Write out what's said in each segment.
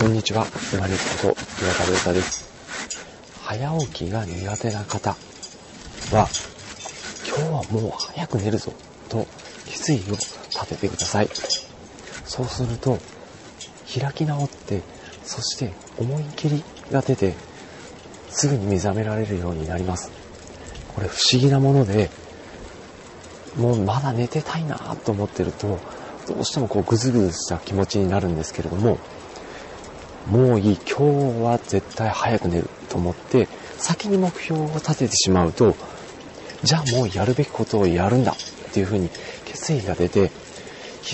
こんにちは、今ネット岩田亮太です。早起きが苦手な方は、今日はもう早く寝るぞと決意を立ててください。そうすると、開き直って、そして思い切りが出て、すぐに目覚められるようになります。これ不思議なもので、もうまだ寝てたいなと思ってると、どうしてもこうグズグズした気持ちになるんですけれども、もういい、今日は絶対早く寝ると思って、先に目標を立ててしまうと、じゃあもうやるべきことをやるんだっていうふうに決意が出て、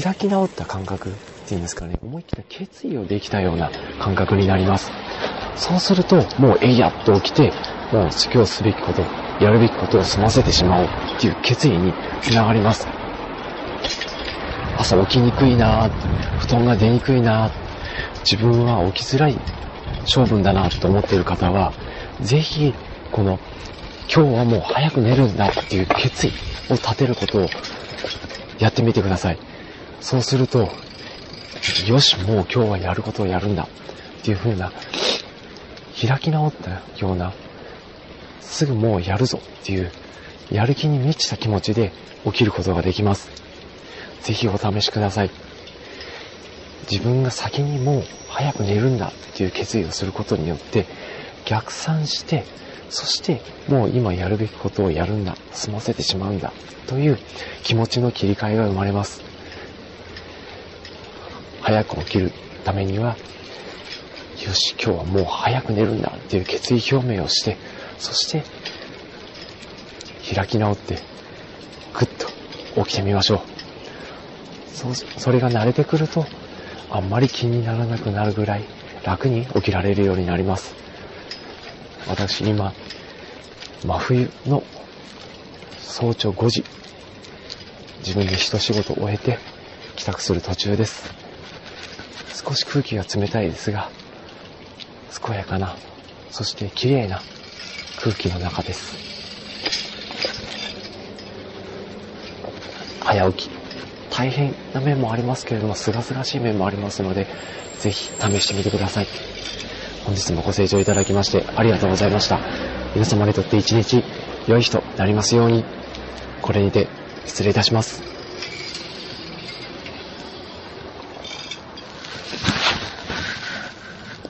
開き直った感覚っていうんですかね、思い切った決意をできたような感覚になります。そうすると、もうえいやっと起きて、もう今日すべきこと、やるべきことを済ませてしまおうっていう決意につながります。朝起きにくいな、布団が出にくいなぁ、自分は起きづらい性分だなと思っている方は、ぜひ、この、今日はもう早く寝るんだっていう決意を立てることをやってみてください。そうすると、よし、もう今日はやることをやるんだっていう風な、開き直ったような、すぐもうやるぞっていう、やる気に満ちた気持ちで起きることができます。ぜひお試しください。自分が先にもう早く寝るんだっていう決意をすることによって逆算してそしてもう今やるべきことをやるんだ済ませてしまうんだという気持ちの切り替えが生まれます。早く起きるためにはよし今日はもう早く寝るんだっていう決意表明をしてそして開き直ってぐっと起きてみましょう。そそれが慣れてくるとあんまり気にならなくなるぐらい楽に起きられるようになります。私今、真冬の早朝5時、自分で一仕事終えて帰宅する途中です。少し空気が冷たいですが、健やかな、そして綺麗な空気の中です。早起き、大変な面もありますけれども、すがすがしい面もありますので、ぜひ試してみてください。本日もご清聴いただきましてありがとうございました。皆様にとって一日良い日となりますように、これにて失礼いたします。